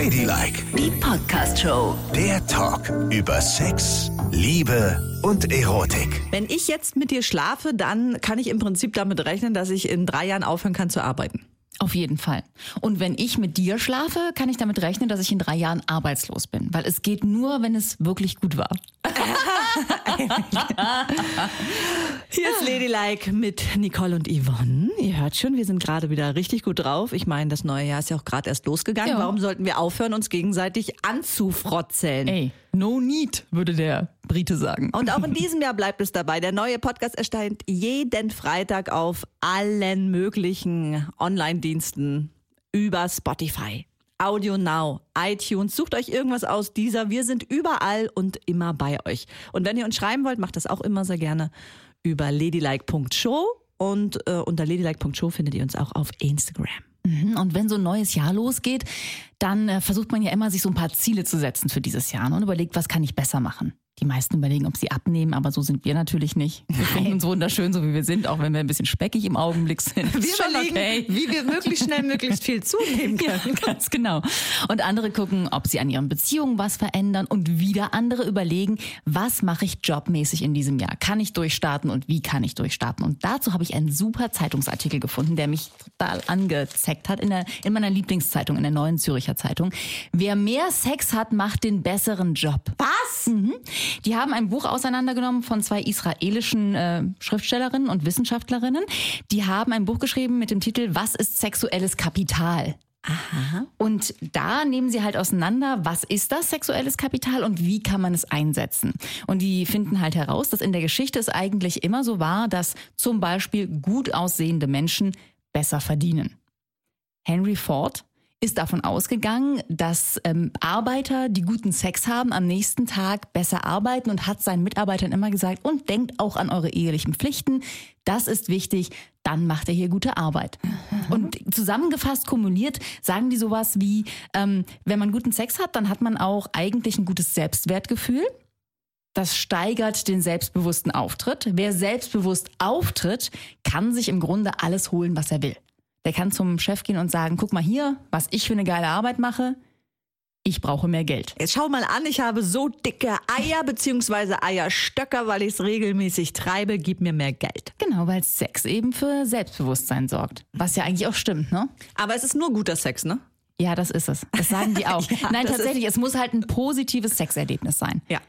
Ladylike, Die Podcast-Show. der Talk über Sex, Liebe und Erotik. Wenn ich jetzt mit dir schlafe, dann kann ich im Prinzip damit rechnen, dass ich in drei Jahren aufhören kann zu arbeiten. Auf jeden Fall. Und wenn ich mit dir schlafe, kann ich damit rechnen, dass ich in drei Jahren arbeitslos bin. Weil es geht nur, wenn es wirklich gut war. Hier ist Ladylike mit Nicole und Yvonne. Ihr hört schon, wir sind gerade wieder richtig gut drauf. Ich meine, das neue Jahr ist ja auch gerade erst losgegangen. Ja. Warum sollten wir aufhören, uns gegenseitig anzufrotzeln? Ey, no need, würde der Brite sagen. Und auch in diesem Jahr bleibt es dabei. Der neue Podcast erscheint jeden Freitag auf allen möglichen Online-Diensten über Spotify, Audio Now, iTunes. Sucht euch irgendwas aus dieser. Wir sind überall und immer bei euch. Und wenn ihr uns schreiben wollt, macht das auch immer sehr gerne über ladylike.show. Und äh, unter ladylike.show findet ihr uns auch auf Instagram. Mhm, Und wenn so ein neues Jahr losgeht, dann äh, versucht man ja immer, sich so ein paar Ziele zu setzen für dieses Jahr ne? und überlegt, was kann ich besser machen. Die meisten überlegen, ob sie abnehmen, aber so sind wir natürlich nicht. Wir finden uns wunderschön, so wie wir sind, auch wenn wir ein bisschen speckig im Augenblick sind. Wir überlegen, okay. wie wir möglichst schnell möglichst viel zunehmen können. Ja, ganz genau. Und andere gucken, ob sie an ihren Beziehungen was verändern und wieder andere überlegen, was mache ich jobmäßig in diesem Jahr? Kann ich durchstarten und wie kann ich durchstarten? Und dazu habe ich einen super Zeitungsartikel gefunden, der mich total angezeckt hat in, der, in meiner Lieblingszeitung, in der Neuen Züricher Zeitung. Wer mehr Sex hat, macht den besseren Job. Was? Mhm. Die haben ein Buch auseinandergenommen von zwei israelischen äh, Schriftstellerinnen und Wissenschaftlerinnen. Die haben ein Buch geschrieben mit dem Titel Was ist sexuelles Kapital? Und da nehmen sie halt auseinander, was ist das sexuelles Kapital und wie kann man es einsetzen. Und die finden halt heraus, dass in der Geschichte es eigentlich immer so war, dass zum Beispiel gut aussehende Menschen besser verdienen. Henry Ford ist davon ausgegangen, dass ähm, Arbeiter, die guten Sex haben, am nächsten Tag besser arbeiten und hat seinen Mitarbeitern immer gesagt, und denkt auch an eure ehelichen Pflichten, das ist wichtig, dann macht er hier gute Arbeit. Und zusammengefasst, kumuliert, sagen die sowas wie, ähm, wenn man guten Sex hat, dann hat man auch eigentlich ein gutes Selbstwertgefühl. Das steigert den selbstbewussten Auftritt. Wer selbstbewusst auftritt, kann sich im Grunde alles holen, was er will. Der kann zum Chef gehen und sagen, guck mal hier, was ich für eine geile Arbeit mache. Ich brauche mehr Geld. Jetzt schau mal an, ich habe so dicke Eier bzw. Eierstöcker, weil ich es regelmäßig treibe. Gib mir mehr Geld. Genau, weil Sex eben für Selbstbewusstsein sorgt. Was ja eigentlich auch stimmt, ne? Aber es ist nur guter Sex, ne? Ja, das ist es. Das sagen die auch. Ja, Nein, tatsächlich, es muss halt ein positives Sexerlebnis sein. Ja.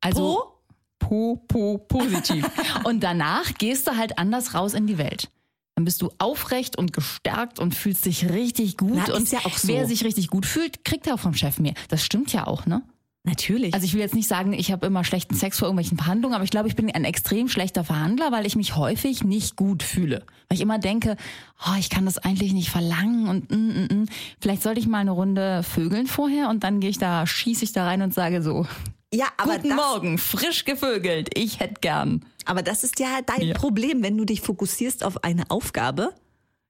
Also po, po, positiv. und danach gehst du halt anders raus in die Welt. Dann bist du aufrecht und gestärkt und fühlst dich richtig gut. Na, und ja so. wer sich richtig gut fühlt, kriegt auch vom Chef mehr. Das stimmt ja auch, ne? Natürlich. Also ich will jetzt nicht sagen, ich habe immer schlechten Sex vor irgendwelchen Verhandlungen, aber ich glaube, ich bin ein extrem schlechter Verhandler, weil ich mich häufig nicht gut fühle. Weil ich immer denke, oh, ich kann das eigentlich nicht verlangen und mm, mm, mm. vielleicht sollte ich mal eine Runde vögeln vorher und dann gehe ich da, schieße ich da rein und sage so, ja, aber guten das, Morgen, frisch gevögelt, ich hätte gern. Aber das ist ja dein Ja. Problem. Wenn du dich fokussierst auf eine Aufgabe,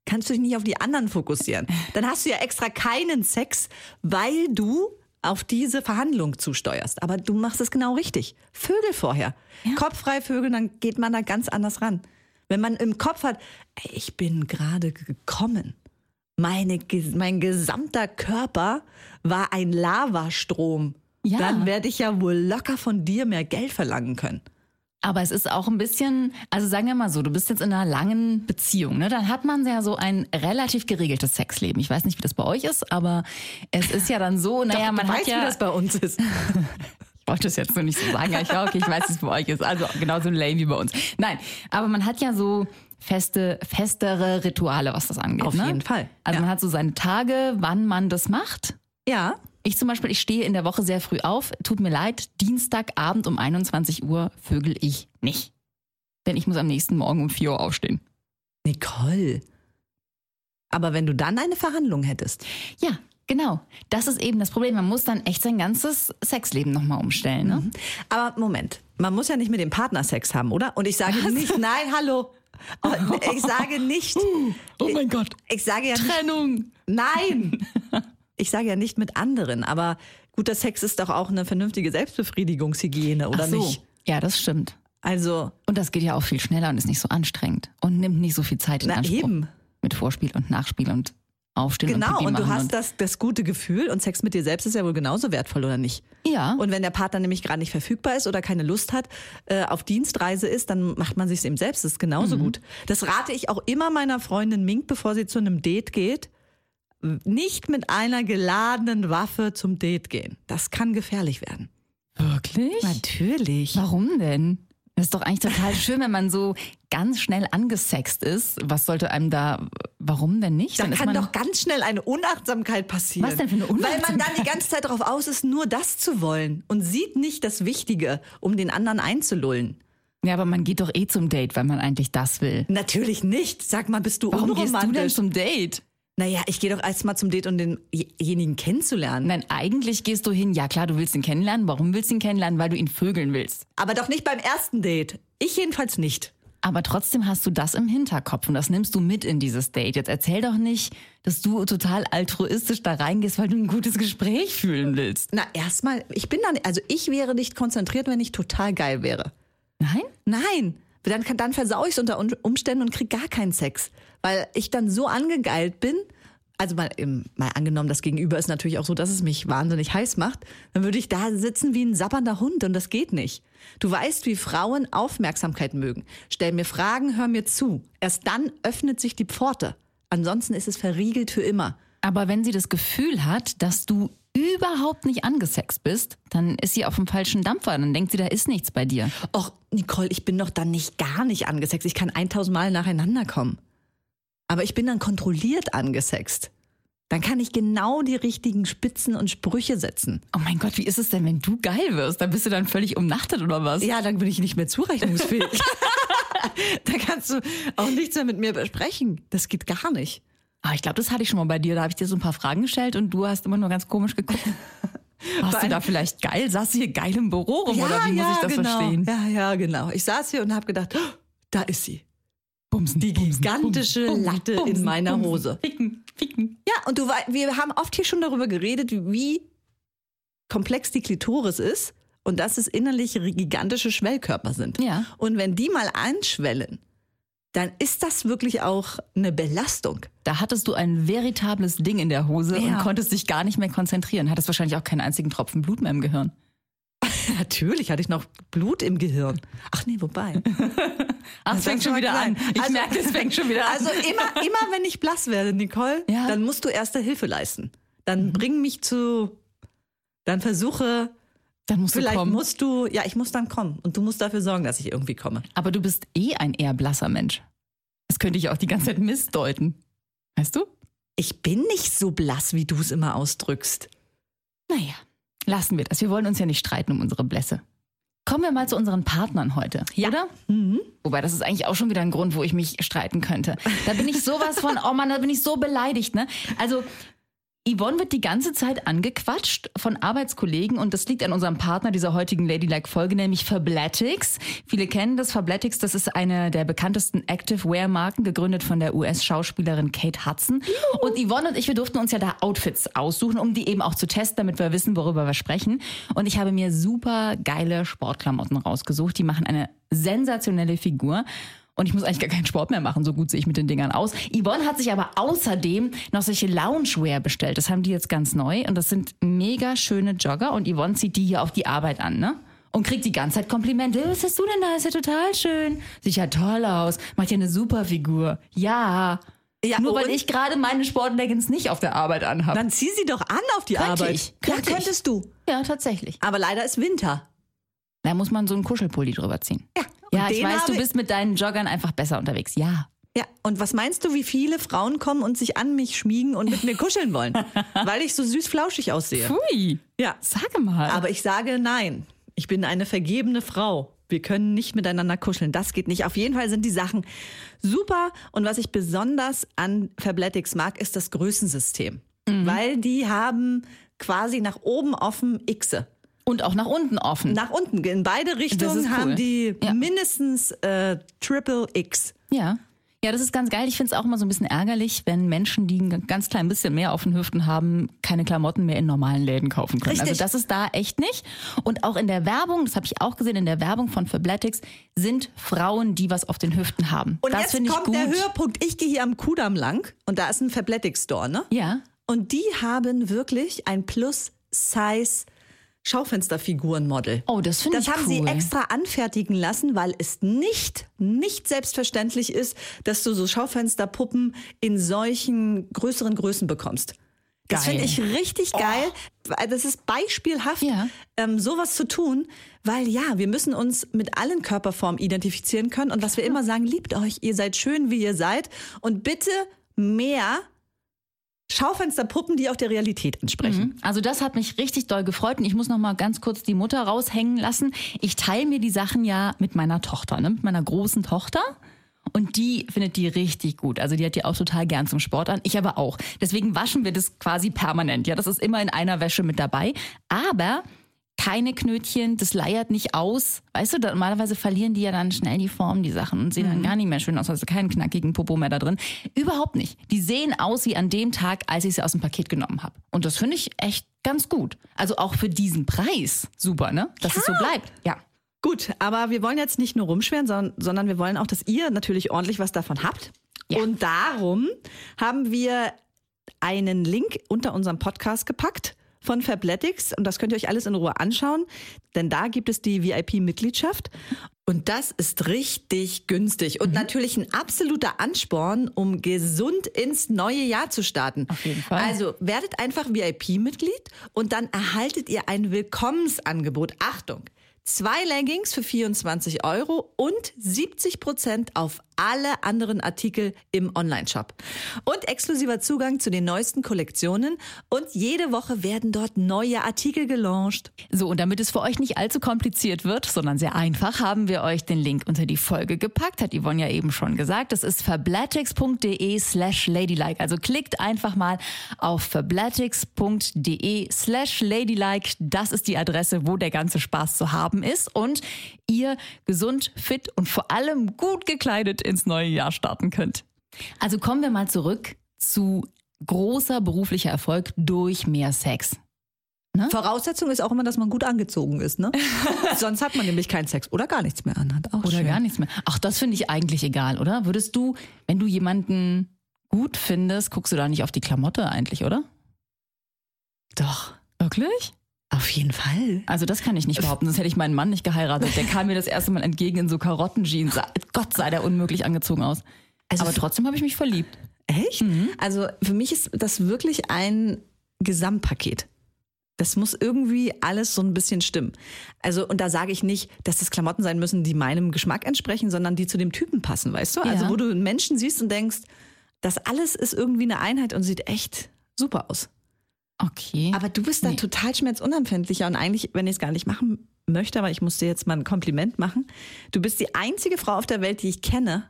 kannst du dich nicht auf die anderen fokussieren. Dann hast du ja extra keinen Sex, weil du auf diese Verhandlung zusteuerst. Aber du machst es genau richtig. Vögel vorher. Kopffrei vögeln, dann geht man da ganz anders ran. Wenn man im Kopf hat, ey, ich bin gerade gekommen. Meine, mein gesamter Körper war ein Lavastrom. Ja. Dann werde ich ja wohl locker von dir mehr Geld verlangen können. Aber es ist auch ein bisschen, also sagen wir mal so, du bist jetzt in einer langen Beziehung, ne? Dann hat man ja so ein relativ geregeltes Sexleben. Ich weiß nicht, wie das bei euch ist, aber es ist ja dann so, naja, Doch, man hat weißt, ja. wie das bei uns ist. Ich wollte es jetzt nur nicht so sagen, aber ich war, okay, ich weiß, wie es bei euch ist. Also genauso lame wie bei uns. Nein, aber man hat ja so feste, festere Rituale, was das angeht. Auf ne? jeden Fall, Also ja. man hat so seine Tage, wann man das macht. Ja. Ich zum Beispiel, ich stehe in der Woche sehr früh auf. Tut mir leid, Dienstagabend um 21 Uhr vögel ich nicht. Denn ich muss am nächsten Morgen um 4 Uhr aufstehen. Nicole. Aber wenn du dann eine Verhandlung hättest, Ja, genau. Das ist eben das Problem. Man muss dann echt sein ganzes Sexleben nochmal umstellen. Ne? Aber Moment, man muss ja nicht mit dem Partner Sex haben, oder? Und ich sage nicht, nein, hallo. Ich sage nicht, Oh mein Gott. ich sage ja nicht, Trennung. nein. Ich sage ja nicht mit anderen, aber guter Sex ist doch auch eine vernünftige Selbstbefriedigungshygiene, oder Ach so. nicht? Ja, das stimmt. Also, Und das geht ja auch viel schneller und ist nicht so anstrengend und nimmt nicht so viel Zeit in Na Anspruch. eben. Mit Vorspiel und Nachspiel und aufstehen Genau, und und du hast und das, das gute Gefühl und Sex mit dir selbst ist ja wohl genauso wertvoll, oder nicht? Ja. Und wenn der Partner nämlich gerade nicht verfügbar ist oder keine Lust hat, äh, auf Dienstreise ist, dann macht man sich eben selbst. Das ist genauso Mhm. gut. Das rate ich auch immer meiner Freundin Mink, bevor sie zu einem Date geht. Nicht mit einer geladenen Waffe zum Date gehen. Das kann gefährlich werden. Wirklich? Natürlich. Warum denn? Das ist doch eigentlich total schön, wenn man so ganz schnell angesext ist. Was sollte einem da, warum denn nicht? Da Dann kann doch ganz schnell eine Unachtsamkeit passieren. Was denn für eine Weil man dann Unachtsamkeit? die ganze Zeit darauf aus ist, nur das zu wollen und sieht nicht das Wichtige, um den anderen einzulullen. Ja, aber man geht doch eh zum Date, weil man eigentlich das will. Natürlich nicht. Sag mal, bist du Warum gehst du denn unromantisch? zum Date? Naja, ich gehe doch erst mal zum Date, um denjenigen kennenzulernen. Nein, eigentlich gehst du hin, ja klar, du willst ihn kennenlernen. Warum willst du ihn kennenlernen? Weil du ihn vögeln willst. Aber doch nicht beim ersten Date. Ich jedenfalls nicht. Aber trotzdem hast du das im Hinterkopf und das nimmst du mit in dieses Date. Jetzt erzähl doch nicht, dass du total altruistisch da reingehst, weil du ein gutes Gespräch fühlen willst. Na, erstmal, ich bin dann, also ich wäre nicht konzentriert, wenn ich total geil wäre. Nein? Nein, dann, kann- dann versau ich es unter Un- Umständen und krieg gar keinen Sex. Weil ich dann so angegeilt bin, also mal, mal angenommen, das Gegenüber ist natürlich auch so, dass es mich wahnsinnig heiß macht, dann würde ich da sitzen wie ein sappernder Hund und das geht nicht. Du weißt, wie Frauen Aufmerksamkeit mögen. Stell mir Fragen, hör mir zu. Erst dann öffnet sich die Pforte. Ansonsten ist es verriegelt für immer. Aber wenn sie das Gefühl hat, dass du überhaupt nicht angesext bist, dann ist sie auf dem falschen Dampfer. Dann denkt sie, da ist nichts bei dir. Och, Nicole, ich bin doch dann nicht gar nicht angesext. Ich kann 1000 Mal nacheinander kommen. Aber ich bin dann kontrolliert angesext. Dann kann ich genau die richtigen Spitzen und Sprüche setzen. Oh mein Gott, wie ist es denn, wenn du geil wirst? Dann bist du dann völlig umnachtet oder was? Ja, dann bin ich nicht mehr zurechnungsfähig. da kannst du auch nichts mehr mit mir besprechen. Das geht gar nicht. Ah, ich glaube, das hatte ich schon mal bei dir. Da habe ich dir so ein paar Fragen gestellt und du hast immer nur ganz komisch geguckt. Warst du da vielleicht geil? Saß hier geil im Büro rum oder wie muss ich das genau. verstehen? Ja, ja, genau. Ich saß hier und habe gedacht, oh, da ist sie. Bumsen, Die gigantische Latte in meiner Hose. Ficken, ficken. Ja, und du, wir haben oft hier schon darüber geredet, wie komplex die Klitoris ist und dass es innerlich gigantische Schwellkörper sind. Ja. Und wenn die mal anschwellen, dann ist das wirklich auch eine Belastung. Da hattest du ein veritables Ding in der Hose und Ja. konntest dich gar nicht mehr konzentrieren. Hattest wahrscheinlich auch keinen einzigen Tropfen Blut mehr im Gehirn. Natürlich hatte ich noch Blut im Gehirn. Ach nee, wobei. Ach, es fängt schon wieder an. Ich Also- merke, es fängt schon wieder an. Also immer, immer wenn ich blass werde, Nicole, Ja. dann musst du erste Hilfe leisten. Dann bring mich zu, dann versuche, dann musst vielleicht du kommen. musst du, ja, ich muss dann kommen. Und du musst dafür sorgen, dass ich irgendwie komme. Aber du bist eh ein eher blasser Mensch. Das könnte ich auch die ganze Zeit missdeuten. Weißt du? Ich bin nicht so blass, wie du es immer ausdrückst. Naja, lassen wir das. Wir wollen uns ja nicht streiten um unsere Blässe. Kommen wir mal zu unseren Partnern heute, oder? Wobei, das ist eigentlich auch schon wieder ein Grund, wo ich mich streiten könnte. Da bin ich sowas von, oh Mann, da bin ich so beleidigt, ne? Also, Yvonne wird die ganze Zeit angequatscht von Arbeitskollegen und das liegt an unserem Partner dieser heutigen Ladylike-Folge, nämlich Fabletics. Viele kennen das. Fabletics, das ist eine der bekanntesten Active-Wear-Marken, gegründet von der US-Schauspielerin Kate Hudson. Und Yvonne und ich, wir durften uns ja da Outfits aussuchen, um die eben auch zu testen, damit wir wissen, worüber wir sprechen. Und ich habe mir super geile Sportklamotten rausgesucht. Die machen eine sensationelle Figur. Und ich muss eigentlich gar keinen Sport mehr machen, so gut sehe ich mit den Dingern aus. Yvonne hat sich aber außerdem noch solche Loungewear bestellt. Das haben die jetzt ganz neu. Und das sind mega schöne Jogger. Und Yvonne zieht die hier auf die Arbeit an, ne? Und kriegt die ganze Zeit Komplimente. Was hast du denn da? Ist ja total schön. Sieht ja toll aus. Macht ja eine super Figur. Ja. Ja, Nur weil ich gerade meine Sportleggings nicht auf der Arbeit anhabe. Dann zieh sie doch an auf die Könnte Arbeit. ich, könnte ja, ich. könntest du. Ja, tatsächlich. Aber leider ist Winter. Da muss man so einen Kuschelpulli drüber ziehen. Ja, Ja, ich weiß, du bist mit deinen Joggern einfach besser unterwegs. Ja. Ja, und was meinst du, wie viele Frauen kommen und sich an mich schmiegen und mit mir kuscheln wollen? Weil ich so süß flauschig aussehe. Pfui. Ja. Sag mal. Aber ich sage nein. Ich bin eine vergebene Frau. Wir können nicht miteinander kuscheln. Das geht nicht. Auf jeden Fall sind die Sachen super. Und was ich besonders an Fabletics mag, ist das Größensystem. Mhm. Weil die haben quasi nach oben offen Xe. Und auch nach unten offen. Nach unten. In beide Richtungen cool. haben die Ja. mindestens äh, Triple X. Ja. Ja, das ist ganz geil. Ich finde es auch immer so ein bisschen ärgerlich, wenn Menschen, die ein ganz klein bisschen mehr auf den Hüften haben, keine Klamotten mehr in normalen Läden kaufen können. Richtig. Also das ist da echt nicht. Und auch in der Werbung, das habe ich auch gesehen, in der Werbung von Fabletics sind Frauen, die was auf den Hüften haben. Und das jetzt finde ich kommt gut. der Höhepunkt. Ich gehe hier am Kudamm lang und da ist ein Fabletics Store, ne? Ja. Und die haben wirklich ein Plus-Size Schaufensterfigurenmodell. Oh, das finde Das ich haben cool. sie extra anfertigen lassen, weil es nicht, nicht selbstverständlich ist, dass du so Schaufensterpuppen in solchen größeren Größen bekommst. Das finde ich richtig geil. weil Das ist beispielhaft, Ja. ähm, sowas zu tun, weil ja, wir müssen uns mit allen Körperformen identifizieren können und was wir immer sagen, liebt euch, ihr seid schön, wie ihr seid und bitte mehr Schaufensterpuppen, die auch der Realität entsprechen. Also das hat mich richtig doll gefreut und ich muss noch mal ganz kurz die Mutter raushängen lassen. Ich teile mir die Sachen ja mit meiner Tochter, ne? mit meiner großen Tochter. Und die findet die richtig gut. Also die hat die auch total gern zum Sport an. Ich aber auch. Deswegen waschen wir das quasi permanent. Ja, das ist immer in einer Wäsche mit dabei. Aber keine Knötchen, das leiert nicht aus. Weißt du, da, normalerweise verlieren die ja dann schnell die Form, die Sachen, und sehen dann gar nicht mehr schön aus. Also keinen knackigen Popo mehr da drin. Überhaupt nicht. Die sehen aus wie an dem Tag, als ich sie aus dem Paket genommen habe. Und das finde ich echt ganz gut. Also auch für diesen Preis. Super, ne? Dass es so bleibt. Ja. Gut, aber wir wollen jetzt nicht nur rumschweren, sondern, sondern wir wollen auch, dass ihr natürlich ordentlich was davon habt. Ja. Und darum haben wir einen Link unter unserem Podcast gepackt von Fabletics und das könnt ihr euch alles in Ruhe anschauen, denn da gibt es die VIP-Mitgliedschaft und das ist richtig günstig und natürlich ein absoluter Ansporn, um gesund ins neue Jahr zu starten. Auf jeden Fall. Also werdet einfach VIP-Mitglied und dann erhaltet ihr ein Willkommensangebot. Achtung! Zwei Leggings für 24 Euro und 70 Prozent auf alle anderen Artikel im Onlineshop. Und exklusiver Zugang zu den neuesten Kollektionen. Und jede Woche werden dort neue Artikel gelauncht. So, und damit es für euch nicht allzu kompliziert wird, sondern sehr einfach, haben wir euch den Link unter die Folge gepackt. Hat Yvonne ja eben schon gesagt. Das ist fabletics.de slash ladylike. Also klickt einfach mal auf fabletics.de slash ladylike. Das ist die Adresse, wo der ganze Spaß zu haben ist. Und ihr gesund, fit und vor allem gut gekleidet ins neue Jahr starten könnt. Also kommen wir mal zurück zu großer beruflicher Erfolg durch mehr Sex. Voraussetzung ist auch immer, dass man gut angezogen ist, ne? Sonst hat man nämlich keinen Sex oder gar nichts mehr anhat. Auch Oder schön. gar nichts mehr. Ach, das finde ich eigentlich egal, oder? Würdest du, wenn du jemanden gut findest, guckst du da nicht auf die Klamotte eigentlich, oder? Doch. Wirklich? Auf jeden Fall. Also das kann ich nicht behaupten, sonst hätte ich meinen Mann nicht geheiratet. Der kam mir das erste Mal entgegen in so Karottenjeans. Gott sei der unmöglich angezogen aus. Also Aber trotzdem habe ich mich verliebt. Echt? Also für mich ist das wirklich ein Gesamtpaket. Das muss irgendwie alles so ein bisschen stimmen. Also, und da sage ich nicht, dass das Klamotten sein müssen, die meinem Geschmack entsprechen, sondern die zu dem Typen passen, weißt du? Also, Ja. wo du einen Menschen siehst und denkst, das alles ist irgendwie eine Einheit und sieht echt super aus. Okay. Aber du bist da Nee. total schmerzunempfindlicher und eigentlich, wenn ich es gar nicht machen möchte, aber ich muss dir jetzt mal ein Kompliment machen. Du bist die einzige Frau auf der Welt, die ich kenne,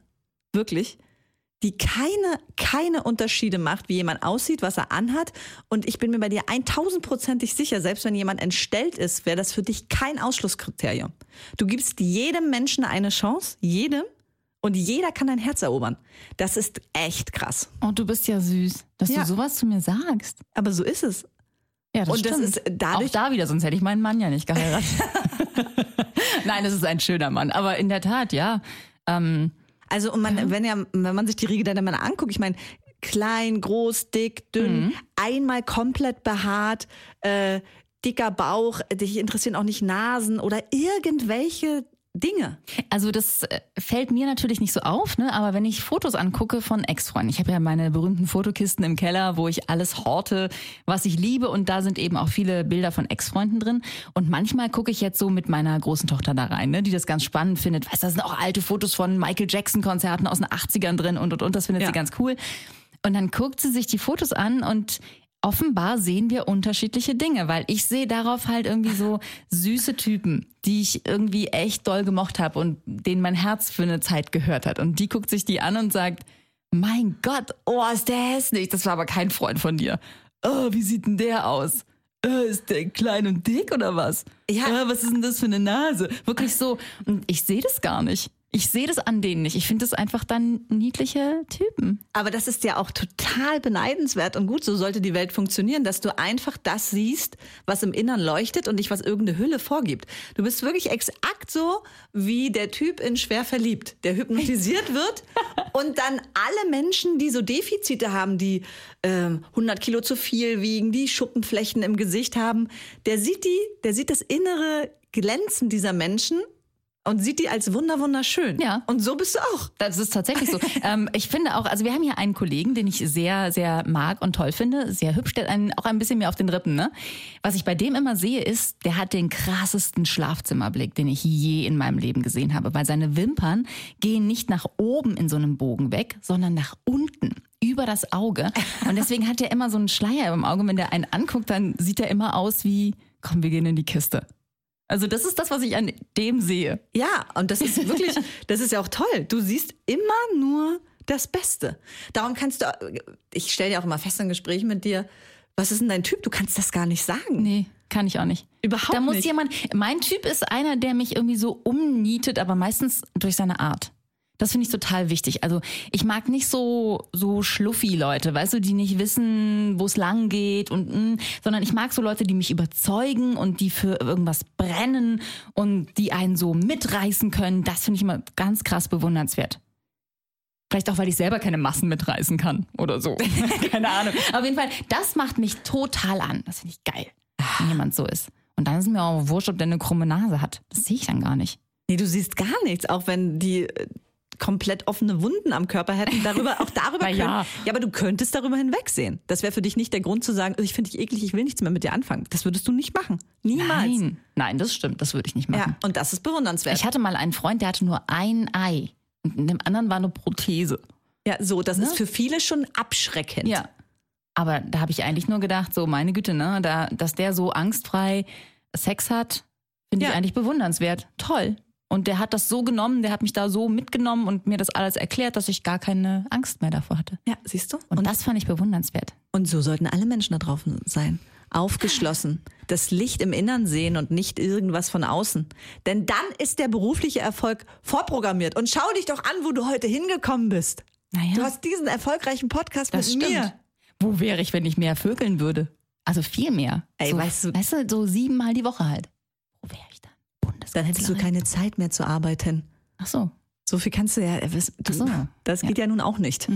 wirklich, die keine, keine Unterschiede macht, wie jemand aussieht, was er anhat. Und ich bin mir bei dir 1000%ig sicher, selbst wenn jemand entstellt ist, wäre das für dich kein Ausschlusskriterium. Du gibst jedem Menschen eine Chance, jedem. Und jeder kann dein Herz erobern. Das ist echt krass. oh, du bist ja süß, dass Ja. du sowas zu mir sagst. Aber so ist es. Ja, das Und das stimmt. ist dadurch- Auch da wieder, sonst hätte ich meinen Mann ja nicht geheiratet. Nein, das ist ein schöner Mann. Aber in der Tat, ja. Ähm, Also und man, wenn ja, wenn man sich die Riege deiner Männer anguckt, ich meine, klein, groß, dick, dünn, einmal komplett behaart, äh, dicker Bauch, dich interessieren auch nicht Nasen oder irgendwelche Dinge. Also das äh, fällt mir natürlich nicht so auf, ne? aber wenn ich Fotos angucke von Ex-Freunden, ich habe ja meine berühmten Fotokisten im Keller, wo ich alles horte, was ich liebe und da sind eben auch viele Bilder von Ex-Freunden drin und manchmal gucke ich jetzt so mit meiner großen Tochter da rein, ne? die das ganz spannend findet. Weißt, du, da sind auch alte Fotos von Michael Jackson Konzerten aus den 80ern drin und und und, das findet Ja. sie ganz cool. Und dann guckt sie sich die Fotos an und offenbar sehen wir unterschiedliche Dinge, weil ich sehe darauf halt irgendwie so süße Typen, die ich irgendwie echt doll gemocht habe und denen mein Herz für eine Zeit gehört hat. Und die guckt sich die an und sagt, mein Gott, oh, ist der hässlich. Das war aber kein Freund von dir. Oh, wie sieht denn der aus? Äh, ist der klein und dick oder was? Ja. Äh, was ist denn das für eine Nase? Wirklich so. Und ich sehe das gar nicht. Ich sehe das an denen nicht. Ich finde das einfach dann niedliche Typen. Aber das ist ja auch total beneidenswert und gut. So sollte die Welt funktionieren, dass du einfach das siehst, was im Innern leuchtet und nicht was irgendeine Hülle vorgibt. Du bist wirklich exakt so wie der Typ in Schwer verliebt, der hypnotisiert wird und dann alle Menschen, die so Defizite haben, die ähm, 100 Kilo zu viel wiegen, die Schuppenflächen im Gesicht haben, der sieht die, der sieht das innere Glänzen dieser Menschen und sieht die als wunder wunderschön. Ja. Und so bist du auch. Das ist tatsächlich so. ähm, ich finde auch, also wir haben hier einen Kollegen, den ich sehr, sehr mag und toll finde. Sehr hübsch, der einen, auch ein bisschen mehr auf den Rippen, ne? Was ich bei dem immer sehe, ist, der hat den krassesten Schlafzimmerblick, den ich je in meinem Leben gesehen habe. Weil seine Wimpern gehen nicht nach oben in so einem Bogen weg, sondern nach unten über das Auge. Und deswegen hat er immer so einen Schleier im Auge. Wenn der einen anguckt, dann sieht er immer aus wie, komm, wir gehen in die Kiste. Also das ist das, was ich an dem sehe. Ja, und das ist wirklich, das ist ja auch toll. Du siehst immer nur das Beste. Darum kannst du, ich stelle ja auch immer fest in Gesprächen mit dir, was ist denn dein Typ? Du kannst das gar nicht sagen. Nee, kann ich auch nicht. Überhaupt Da muss nicht. jemand, mein Typ ist einer, der mich irgendwie so umnietet, aber meistens durch seine Art. Das finde ich total wichtig. Also ich mag nicht so so schluffi Leute, weißt du, die nicht wissen, wo es lang geht und mm, sondern ich mag so Leute, die mich überzeugen und die für irgendwas brennen und die einen so mitreißen können. Das finde ich immer ganz krass bewundernswert. Vielleicht auch, weil ich selber keine Massen mitreißen kann oder so. keine Ahnung. Auf jeden Fall, das macht mich total an. Das finde ich geil, wenn jemand so ist. Und dann ist mir auch wurscht, ob der eine krumme Nase hat. Das sehe ich dann gar nicht. Nee, du siehst gar nichts, auch wenn die äh, komplett offene Wunden am Körper hätten. Darüber, auch darüber können, ja. ja, aber du könntest darüber hinwegsehen. Das wäre für dich nicht der Grund zu sagen, ich finde dich eklig, ich will nichts mehr mit dir anfangen. Das würdest du nicht machen. Niemals. Nein, nein, das stimmt. Das würde ich nicht machen. Ja, und das ist bewundernswert. Ich hatte mal einen Freund, der hatte nur ein Ei. Und in dem anderen war eine Prothese. ja, so, das ist für viele schon abschreckend. Ja. Aber da habe ich eigentlich nur gedacht, so meine Güte, ne, da, dass der so angstfrei Sex hat, finde ich Ja. eigentlich bewundernswert. Toll. Und der hat das so genommen, der hat mich da so mitgenommen und mir das alles erklärt, dass ich gar keine Angst mehr davor hatte. Ja, siehst du? Und, das fand ich bewundernswert. Und so sollten alle Menschen da drauf sein. Aufgeschlossen. Das Licht im Innern sehen und nicht irgendwas von außen. Denn dann ist der berufliche Erfolg vorprogrammiert. Und schau dich doch an, wo du heute hingekommen bist. Naja, Du hast diesen erfolgreichen Podcast das mit stimmt. mir. Wo wäre ich, wenn ich mehr vögeln würde? Also viel mehr. Ey, so, weißt du- weißt du, so siebenmal die Woche halt. Wo wäre ich dann? Dann hättest du keine Zeit mehr zu arbeiten. Ach so. So viel kannst du ja. Das, Ach so. das geht ja. nun auch nicht.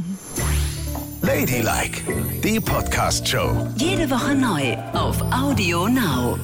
Ladylike, die Podcast-Show. Jede Woche neu auf Audio Now.